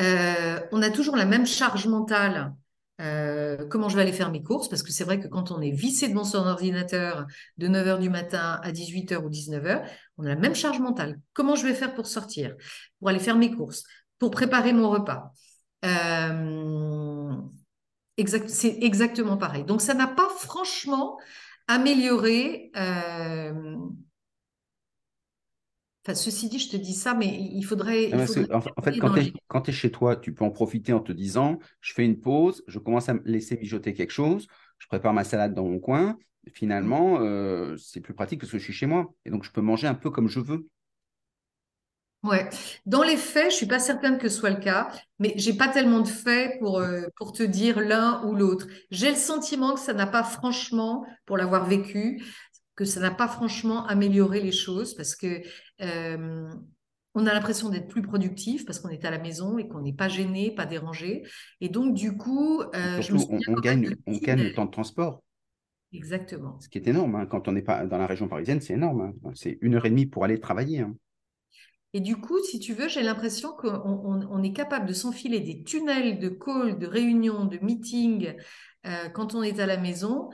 Euh, on a toujours la même charge mentale euh, comment je vais aller faire mes courses, parce que c'est vrai que quand on est vissé devant son ordinateur de 9h du matin à 18h ou 19h, on a la même charge mentale. Comment je vais faire pour sortir, pour aller faire mes courses, pour préparer mon repas euh, C'est exactement pareil. Donc ça n'a pas franchement amélioré euh, Enfin, ceci dit, je te dis ça, mais il faudrait. en, fait, quand tu es, chez toi, tu peux en profiter en te disant je fais une pause, je commence à me laisser mijoter quelque chose, je prépare ma salade dans mon coin. Finalement, euh, c'est plus pratique que ce que je suis chez moi. Et donc, je peux manger un peu comme je veux. Ouais. Dans les faits, je suis pas certaine que ce soit le cas, mais j'ai pas tellement de faits pour, euh, pour te dire l'un ou l'autre. J'ai le sentiment que ça n'a pas franchement, pour l'avoir vécu, que ça n'a pas franchement amélioré les choses parce que euh, on a l'impression d'être plus productif parce qu'on est à la maison et qu'on n'est pas gêné, pas dérangé. Et donc, du coup, euh, on, gagne, on gagne le temps de transport. Exactement. Ce qui est énorme. Hein. Quand on n'est pas dans la région parisienne, c'est énorme. Hein. C'est une heure et demie pour aller travailler. Hein. Et du coup, si tu veux, j'ai l'impression qu'on est capable de s'enfiler des tunnels de calls, de réunions, de meetings euh, quand on est à la maison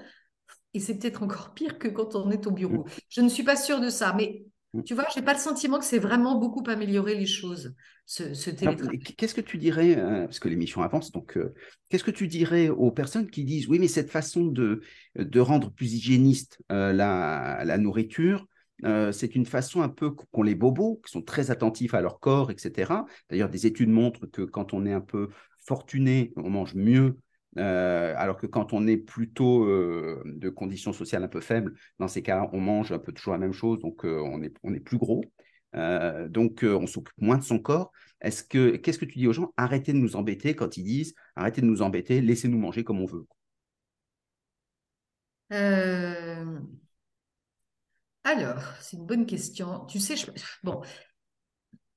et c'est peut-être encore pire que quand on est au bureau. Mm. Je ne suis pas sûre de ça, mais mm. tu vois, je n'ai pas le sentiment que c'est vraiment beaucoup amélioré les choses, ce, télétravail. Qu'est-ce que tu dirais, euh, parce que l'émission avance, donc euh, qu'est-ce que tu dirais aux personnes qui disent, oui, mais cette façon de, de rendre plus hygiéniste euh, la, la, nourriture, c'est une façon un peu qu'ont les bobos, qui sont très attentifs à leur corps, etc. D'ailleurs, des études montrent que quand on est un peu fortuné, on mange mieux euh, alors que quand on est plutôt euh, de conditions sociales un peu faibles, dans ces cas, on mange un peu toujours la même chose, donc euh, on, est, on est plus gros. donc on s'occupe moins de son corps. Est-ce que qu'est-ce que tu dis aux gens? Arrêtez de nous embêter quand ils disent arrêtez de nous embêter, laissez-nous manger comme on veut. Alors, c'est une bonne question. Tu sais, bon,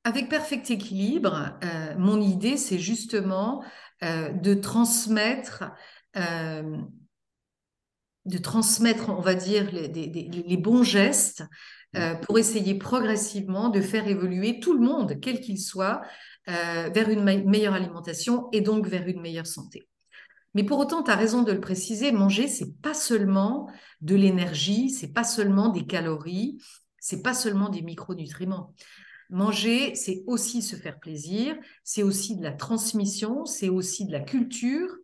avec Perfect Équilibre, mon idée, c'est justement euh, de transmettre, euh, de transmettre, on va dire, les, bons gestes euh, pour essayer progressivement de faire évoluer tout le monde, quel qu'il soit, vers une meilleure alimentation et donc vers une meilleure santé. Mais pour autant, tu as raison de le préciser, manger, c'est pas seulement de l'énergie, c'est pas seulement des calories, c'est pas seulement des micronutriments. Manger, c'est aussi se faire plaisir, c'est aussi de la transmission, c'est aussi de la culture,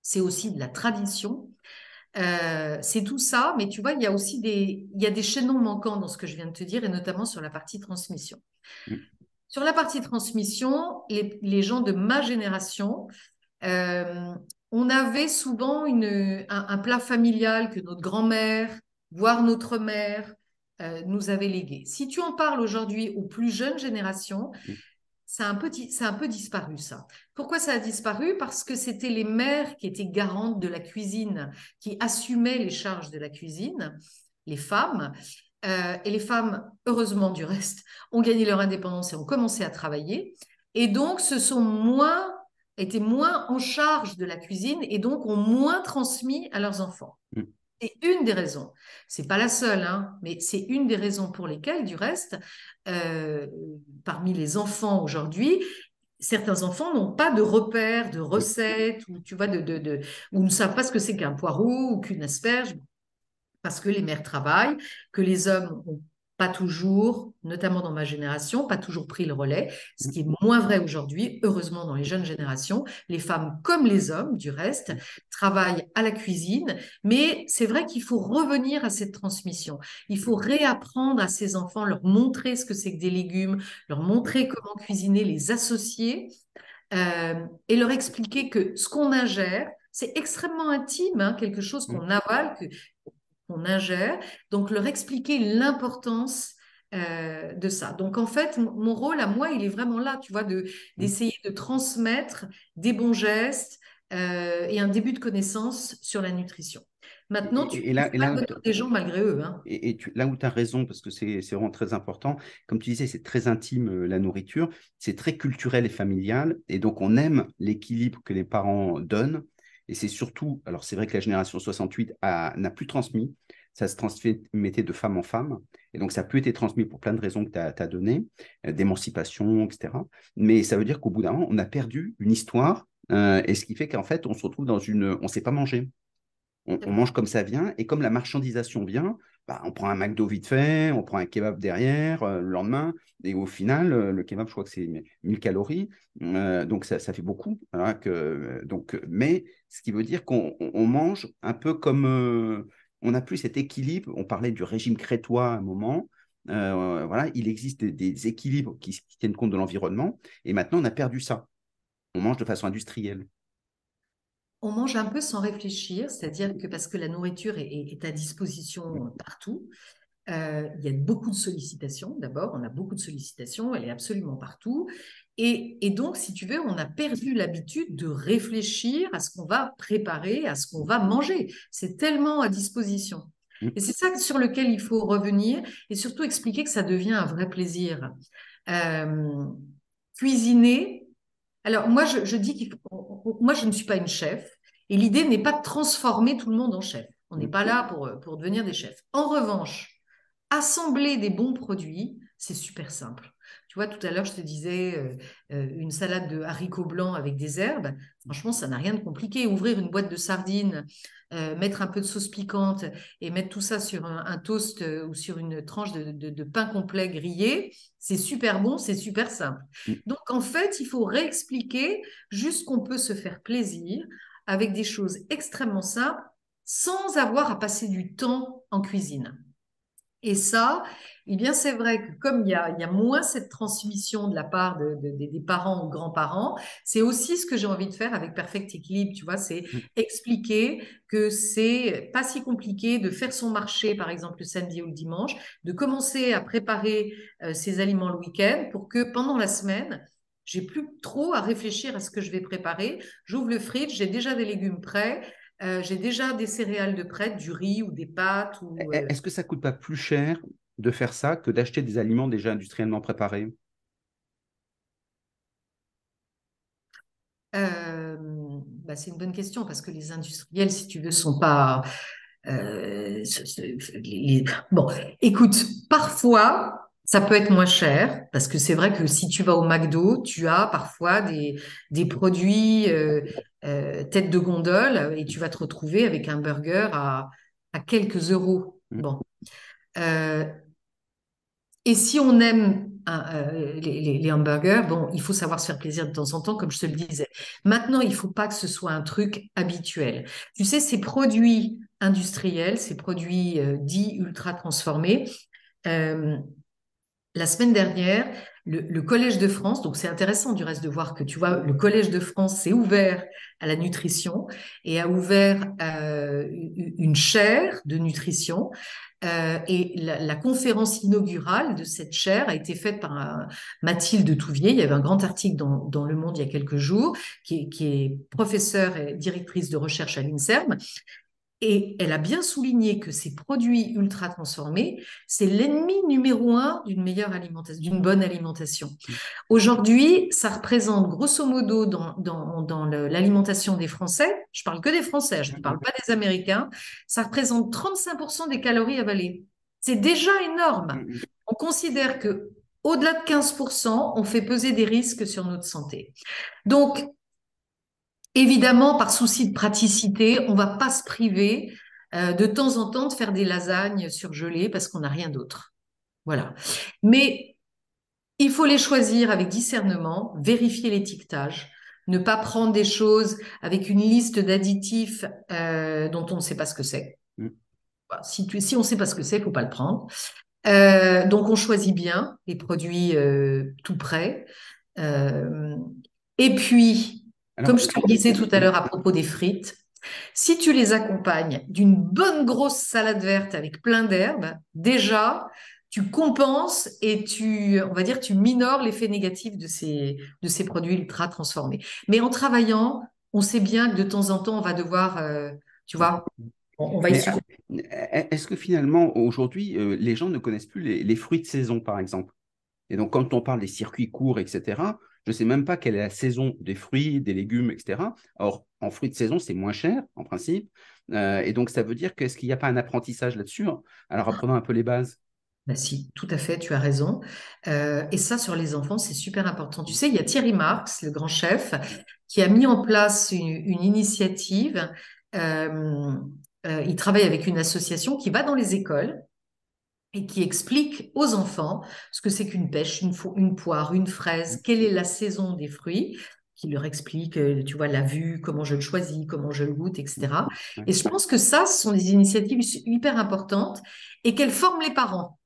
c'est aussi de la tradition. Euh, c'est tout ça, mais tu vois, il y a aussi des, il y a des chaînons manquants dans ce que je viens de te dire, et notamment sur la partie transmission. Mm. Sur la partie transmission, les, gens de ma génération, euh, on avait souvent une, un, plat familial que notre grand-mère, voire notre mère, euh, nous avait légué. Si tu en parles aujourd'hui aux plus jeunes générations, mm. ça a un peu, un peu disparu, ça. Pourquoi ça a disparu? Parce que c'était les mères qui étaient garantes de la cuisine, qui assumaient les charges de la cuisine, les femmes. Euh, et les femmes, heureusement du reste, ont gagné leur indépendance et ont commencé à travailler. Et donc, se sont moins, étaient moins en charge de la cuisine et donc ont moins transmis à leurs enfants. Mm. C'est une des raisons. C'est pas la seule, hein, mais c'est une des raisons pour lesquelles, du reste, euh, parmi les enfants aujourd'hui, certains enfants n'ont pas de repères, de recettes, ou tu vois, de, ou ne savent pas ce que c'est qu'un poireau ou qu'une asperge, parce que les mères travaillent, que les hommes ont pas toujours, notamment dans ma génération, pas toujours pris le relais, ce qui est moins vrai aujourd'hui, heureusement dans les jeunes générations. Les femmes, comme les hommes du reste, travaillent à la cuisine, mais c'est vrai qu'il faut revenir à cette transmission. Il faut réapprendre à ces enfants, leur montrer ce que c'est que des légumes, leur montrer comment cuisiner, les associer euh, et leur expliquer que ce qu'on ingère, c'est extrêmement intime, hein, quelque chose qu'on avale, que, qu'on ingère, donc leur expliquer l'importance euh, de ça. Donc en fait, mon rôle à moi, il est vraiment là, tu vois, de, d'essayer de transmettre des bons gestes euh, et un début de connaissance sur la nutrition. Maintenant, tu et, là, des gens malgré eux. Hein. Et, là où tu as raison, parce que c'est, c'est vraiment très important, comme tu disais, c'est très intime euh, la nourriture, c'est très culturel et familial, et donc on aime l'équilibre que les parents donnent. Et c'est surtout, alors c'est vrai que la génération 68 n'a plus transmis, ça se transmettait de femme en femme. Et donc, ça a pu être transmis pour plein de raisons que tu as, données, euh, d'émancipation, etc. Mais ça veut dire qu'au bout d'un moment, on a perdu une histoire. Euh, et ce qui fait qu'en fait, on se retrouve dans une. On ne sait pas manger. On, on, mange comme ça vient. Et comme la marchandisation vient, bah, on prend un McDo vite fait, on prend un kebab derrière euh, le lendemain, et au final, euh, le kebab, je crois que c'est 1000 calories, euh, donc ça, fait beaucoup. que, donc, mais ce qui veut dire qu'on mange un peu comme on n'a plus cet équilibre. On parlait du régime crétois à un moment. voilà, il existe des, équilibres qui, qui tiennent compte de l'environnement, et maintenant on a perdu ça. On mange de façon industrielle on mange un peu sans réfléchir, c'est-à-dire que parce que la nourriture est, à disposition partout, euh, il y a beaucoup de sollicitations. D'abord, on a beaucoup de sollicitations, elle est absolument partout. Et, donc, si tu veux, on a perdu l'habitude de réfléchir à ce qu'on va préparer, à ce qu'on va manger. C'est tellement à disposition. Mmh. Et c'est ça sur lequel il faut revenir et surtout expliquer que ça devient un vrai plaisir. Euh, cuisiner, alors moi, je, dis qu'il moi, je ne suis pas une chef et l'idée n'est pas de transformer tout le monde en chef. On n'est pas là pour, pour devenir des chefs. En revanche, assembler des bons produits, c'est super simple. Tu vois, tout à l'heure, je te disais euh, euh, une salade de haricots blancs avec des herbes. Franchement, ça n'a rien de compliqué. Ouvrir une boîte de sardines, euh, mettre un peu de sauce piquante et mettre tout ça sur un, toast ou sur une tranche de, de pain complet grillé, c'est super bon, c'est super simple. Mm. Donc, en fait, il faut réexpliquer juste qu'on peut se faire plaisir avec des choses extrêmement simples sans avoir à passer du temps en cuisine. Et ça, eh bien, c'est vrai que comme il y, a, moins cette transmission de la part des parents aux grands-parents, c'est aussi ce que j'ai envie de faire avec Perfect Equilibre, tu vois, c'est mm. expliquer que c'est pas si compliqué de faire son marché, par exemple, le samedi ou le dimanche, de commencer à préparer euh, ses aliments le week-end pour que pendant la semaine, j'ai plus trop à réfléchir à ce que je vais préparer. J'ouvre le fridge, j'ai déjà des légumes prêts, euh, j'ai déjà des céréales de près, du riz ou des pâtes. Ou, euh, Est-ce que ça coûte pas plus cher de faire ça que d'acheter des aliments déjà industriellement préparés? Euh, bah, C'est une bonne question parce que les industriels, si tu veux, sont pas. Bon, écoute, parfois, ça peut être moins cher parce que c'est vrai que si tu vas au McDo, tu as parfois des, des produits euh, euh, tête de gondole et tu vas te retrouver avec un burger à, à quelques euros. Mm. Bon. Euh, et si on aime les, les, hamburgers, bon, il faut savoir se faire plaisir de temps en temps, comme je te le disais. Maintenant, il faut pas que ce soit un truc habituel. Tu sais, ces produits industriels, ces produits dits ultra transformés, la semaine dernière, le, Collège de France, donc c'est intéressant du reste de voir que tu vois, le Collège de France s'est ouvert à la nutrition et a ouvert euh, une chaire de nutrition. Euh, et la, conférence inaugurale de cette chaire a été faite par euh, Mathilde Touvier. Il y avait un grand article dans, Le Monde il y a quelques jours, qui qui est professeure et directrice de recherche à l'INSERM, et elle a bien souligné que ces produits ultra transformés, c'est l'ennemi numéro un d'une meilleure alimentation, d'une bonne alimentation. Mmh. Aujourd'hui, ça représente grosso modo dans, dans, dans l'alimentation des Français, je parle que des Français, je ne parle pas des Américains, ça représente 35% des calories avalées. C'est déjà énorme. Mmh, mmh. On considère que au-delà de 15%, on fait peser des risques sur notre santé. Donc, Évidemment, par souci de praticité, on va pas se priver euh, de temps en temps de faire des lasagnes surgelées parce qu'on n'a rien d'autre. Voilà. Mais il faut les choisir avec discernement, vérifier l'étiquetage, ne pas prendre des choses avec une liste d'additifs euh, dont on ne sait pas ce que c'est. Mm. Si, si on ne sait pas ce que c'est, il faut pas le prendre. Euh, donc on choisit bien les produits tout prêts. et puis, comme je te disais tout à l'heure à propos des frites, si tu les accompagnes d'une bonne grosse salade verte avec plein d'herbes, déjà, tu compenses et tu, on va dire, tu minores l'effet négatif de ces, de ces produits ultra transformés. Mais en travaillant, on sait bien que de temps en temps, on va devoir, euh, tu vois, on, va euh, Est-ce que finalement, aujourd'hui, euh, les gens ne connaissent plus les, les, fruits de saison, par exemple? Et donc, quand on parle des circuits courts, etc., je ne sais même pas quelle est la saison des fruits, des légumes, etc. Or, en fruits de saison, c'est moins cher, en principe. Euh, et donc, ça veut dire qu'est-ce qu'il n'y a pas un apprentissage là-dessus Alors, apprenons un peu les bases? Bah si, tout à fait, tu as raison. Euh, et ça, sur les enfants, c'est super important. Tu sais, il y a Thierry Marx, le grand chef, qui a mis en place une, initiative. Euh, il travaille avec une association qui va dans les écoles et qui explique aux enfants ce que c'est qu'une pêche, une, une, poire, une fraise, quelle est la saison des fruits, qui leur explique, euh, tu vois, la vue, comment je le choisis, comment je le goûte, etc. Et je pense que ça, ce sont des initiatives hyper importantes et qu'elles forment les parents.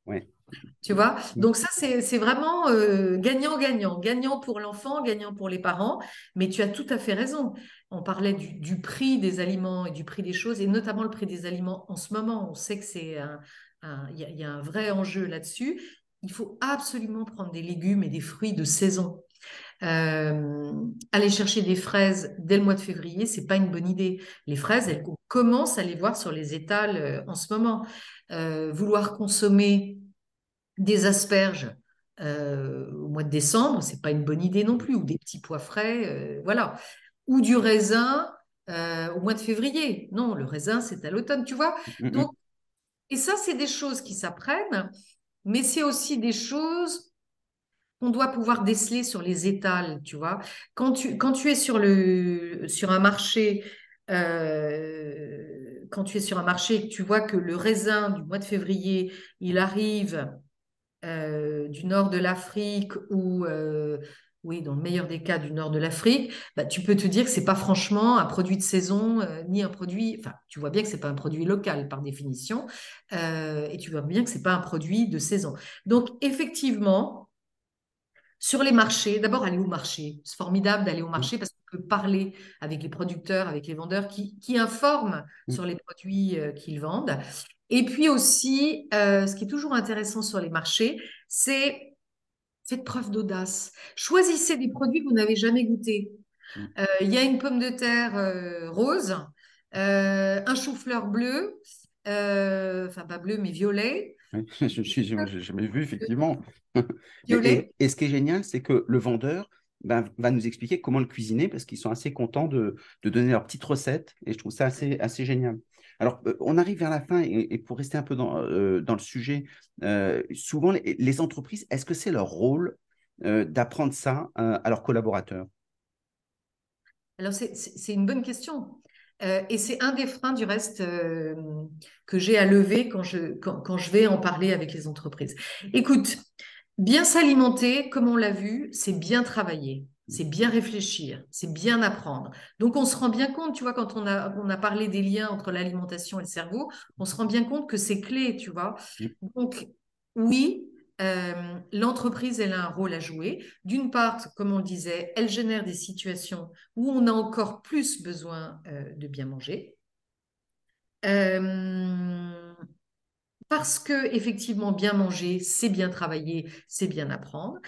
Tu vois? Donc ça, c'est vraiment euh, gagnant-gagnant. gagnant pour l'enfant, gagnant pour les parents. Mais tu as tout à fait raison. On parlait du, du, prix des aliments et du prix des choses, et notamment le prix des aliments en ce moment. On sait que c'est un, il y, a un vrai enjeu là-dessus. Il faut absolument prendre des légumes et des fruits de saison. Euh, aller chercher des fraises dès le mois de février, c'est pas une bonne idée. Les fraises, elles, on commence à les voir sur les étals euh, en ce moment. Euh, vouloir consommer des asperges au mois de décembre, c'est pas une bonne idée non plus, ou des petits pois frais, voilà. Ou du raisin au mois de février. Non, le raisin, c'est à l'automne, tu vois. Mm, mm, mm. Donc, et ça, c'est des choses qui s'apprennent, mais c'est aussi des choses qu'on doit pouvoir déceler sur les étals, tu vois. Quand tu, es sur, le, sur un marché, euh, quand tu es sur un marché tu vois que le raisin du mois de février, il arrive euh, du nord de l'Afrique ou euh, oui, dans le meilleur des cas du nord de l'Afrique, bah, tu peux te dire que c'est pas franchement un produit de saison, euh, ni un produit. Enfin, tu vois bien que c'est pas un produit local par définition, euh, et tu vois bien que c'est pas un produit de saison. Donc, effectivement, sur les marchés, d'abord aller au marché. C'est formidable d'aller au marché parce qu'on peut parler avec les producteurs, avec les vendeurs qui, qui informent mmh. sur les produits euh, qu'ils vendent. Et puis aussi, ce qui est toujours intéressant sur les marchés, c'est Faites preuve d'audace. Choisissez des produits que vous n'avez jamais goûtés. Mm. Euh, il y a une pomme de terre euh, rose, euh, un chou-fleur bleu, enfin pas bleu mais violet. [laughs] je n'ai jamais vu effectivement. [laughs] Violet. Et, ce qui est génial, c'est que le vendeur va nous expliquer comment le cuisiner parce qu'ils sont assez contents de, donner leur petite recette et je trouve ça assez, assez génial. Alors, euh, on arrive vers la fin et, pour rester un peu dans, euh, le sujet, euh, souvent les, entreprises, est-ce que c'est leur rôle d'apprendre ça à leurs collaborateurs? Alors, c'est une bonne question. et c'est un des freins du reste que j'ai à lever quand, je vais en parler avec les entreprises. Écoute, bien s'alimenter, comme on l'a vu, c'est bien travailler c'est bien réfléchir, c'est bien apprendre. Donc on se rend bien compte, tu vois, quand on a, on a parlé des liens entre l'alimentation et le cerveau, on se rend bien compte que c'est clé, tu vois. Donc oui, euh, l'entreprise, elle a un rôle à jouer. D'une part, comme on le disait, elle génère des situations où on a encore plus besoin euh, de bien manger. Euh, parce que effectivement, bien manger, c'est bien travailler, c'est bien apprendre.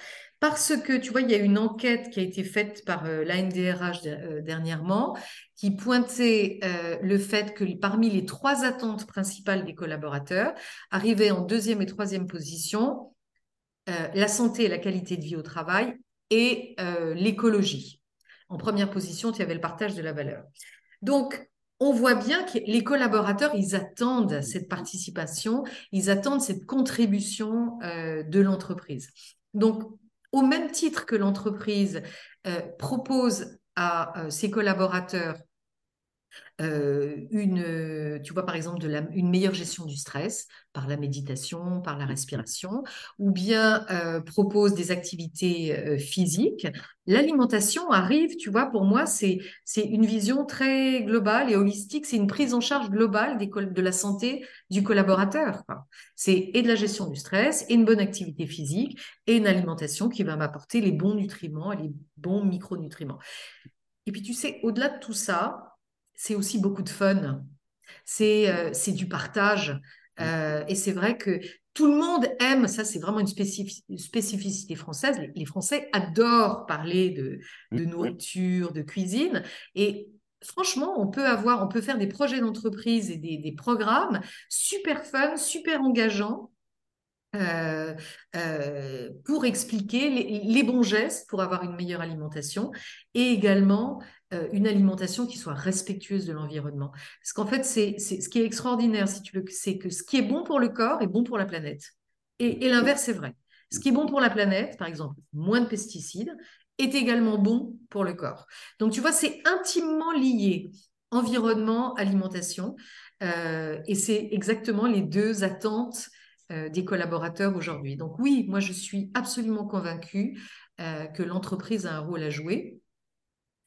Parce que, tu vois, il y a une enquête qui a été faite par l'ANDRH dernièrement qui pointait le fait que parmi les trois attentes principales des collaborateurs, arrivaient en deuxième et troisième position euh, la santé et la qualité de vie au travail et euh, l'écologie. En première position, tu avais le partage de la valeur. Donc, on voit bien que les collaborateurs, ils attendent cette participation, ils attendent cette contribution euh, de l'entreprise. Donc, au même titre que l'entreprise propose à ses collaborateurs euh, une, tu vois par exemple de la, une meilleure gestion du stress par la méditation, par la respiration, ou bien euh, propose des activités euh, physiques. L'alimentation arrive, tu vois, pour moi, c'est c'est une vision très globale et holistique. C'est une prise en charge globale des, de la santé du collaborateur. C'est et de la gestion du stress, et une bonne activité physique, et une alimentation qui va m'apporter les bons nutriments et les bons micronutriments. Et puis, tu sais, au-delà de tout ça, c'est aussi beaucoup de fun. C'est euh, du partage. Euh, et c'est vrai que tout le monde aime, ça c'est vraiment une, spécificité française, les, Français adorent parler de, de, nourriture, de cuisine. Et franchement, on peut avoir, on peut faire des projets d'entreprise et des, des, programmes super fun, super engageants. Euh, pour expliquer les, les, bons gestes pour avoir une meilleure alimentation et également une alimentation qui soit respectueuse de l'environnement. Parce qu'en fait, c'est ce qui est extraordinaire, si tu veux, c'est que ce qui est bon pour le corps est bon pour la planète. Et, l'inverse est vrai. Ce qui est bon pour la planète, par exemple, moins de pesticides, est également bon pour le corps. Donc, tu vois, c'est intimement lié, environnement, alimentation. Euh, et c'est exactement les deux attentes euh, des collaborateurs aujourd'hui. Donc oui, moi, je suis absolument convaincue que l'entreprise a un rôle à jouer.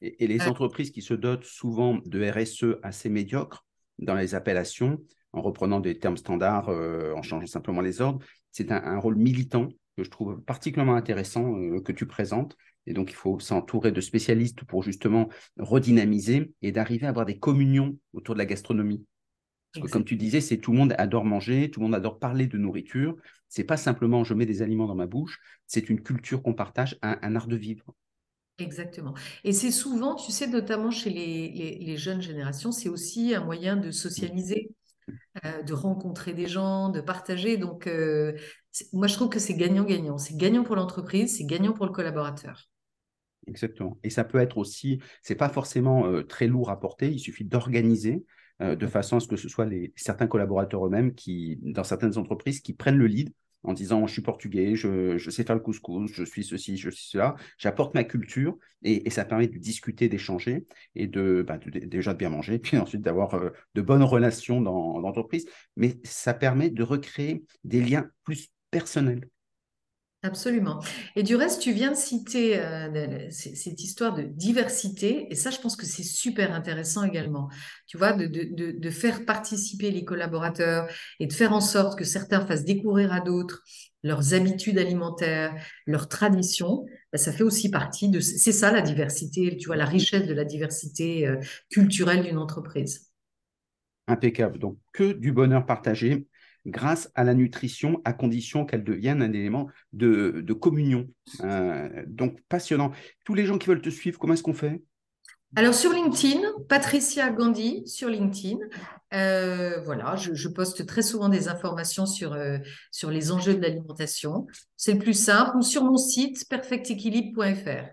Et, les entreprises qui se dotent souvent de RSE assez médiocres dans les appellations, en reprenant des termes standards, euh, en changeant simplement les ordres, c'est un, rôle militant que je trouve particulièrement intéressant euh, que tu présentes. Et donc, il faut s'entourer de spécialistes pour justement redynamiser et d'arriver à avoir des communions autour de la gastronomie. Parce que comme tu disais, c'est tout le monde adore manger, tout le monde adore parler de nourriture. C'est pas simplement je mets des aliments dans ma bouche, c'est une culture qu'on partage, un art de vivre. Exactement. Et c'est souvent, tu sais, notamment chez les, jeunes générations, c'est aussi un moyen de socialiser, euh, de rencontrer des gens, de partager. Donc, euh, moi, je trouve que c'est gagnant-gagnant. C'est gagnant pour l'entreprise, c'est gagnant pour le collaborateur. Exactement. Et ça peut être aussi, c'est pas forcément euh, très lourd à porter, il suffit d'organiser de façon à ce que ce soit les, certains collaborateurs eux-mêmes qui, dans certaines entreprises, qui prennent le lead en disant je suis portugais, je, sais faire le couscous, je suis ceci, je suis cela. J'apporte ma culture et, ça permet de discuter, d'échanger et de, bah, déjà de bien manger, [laughs] puis ensuite d'avoir euh, de bonnes relations dans l'entreprise. Mais ça permet de recréer des liens plus personnels. Absolument. Et du reste, tu viens de citer euh, cette histoire de diversité, et ça, je pense que c'est super intéressant également. Tu vois, de, faire participer les collaborateurs et de faire en sorte que certains fassent découvrir à d'autres leurs habitudes alimentaires, leurs traditions. Bah, ça fait aussi partie de. C'est ça la diversité, tu vois, la richesse de la diversité euh, culturelle d'une entreprise. Impeccable. Donc, que du bonheur partagé grâce à la nutrition, à condition qu'elle devienne un élément de, communion. Euh, donc, passionnant. Tous les gens qui veulent te suivre, comment est-ce qu'on fait? Alors sur LinkedIn, Patricia Gandhi sur LinkedIn. Euh, voilà, je, poste très souvent des informations sur, euh, sur les enjeux de l'alimentation. C'est le plus simple. Ou sur mon site perfectequilibre.fr.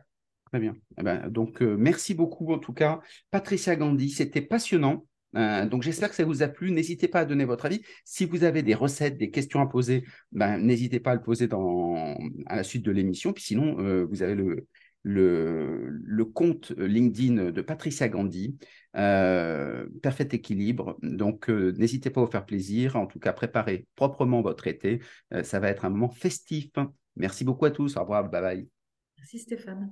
Très bien. Eh ben, donc merci beaucoup en tout cas, Patricia Gandhi. C'était passionnant. Euh, donc j'espère que ça vous a plu. N'hésitez pas à donner votre avis. Si vous avez des recettes, des questions à poser, ben, n'hésitez pas à le poser dans, à la suite de l'émission. Puis sinon, euh, vous avez le, le, compte LinkedIn de Patricia Gandhi, euh, Parfait Équilibre. Donc n'hésitez pas à vous faire plaisir. En tout cas, préparez proprement votre été. ça va être un moment festif. Merci beaucoup à tous. Au revoir. Bye bye. Merci Stéphane.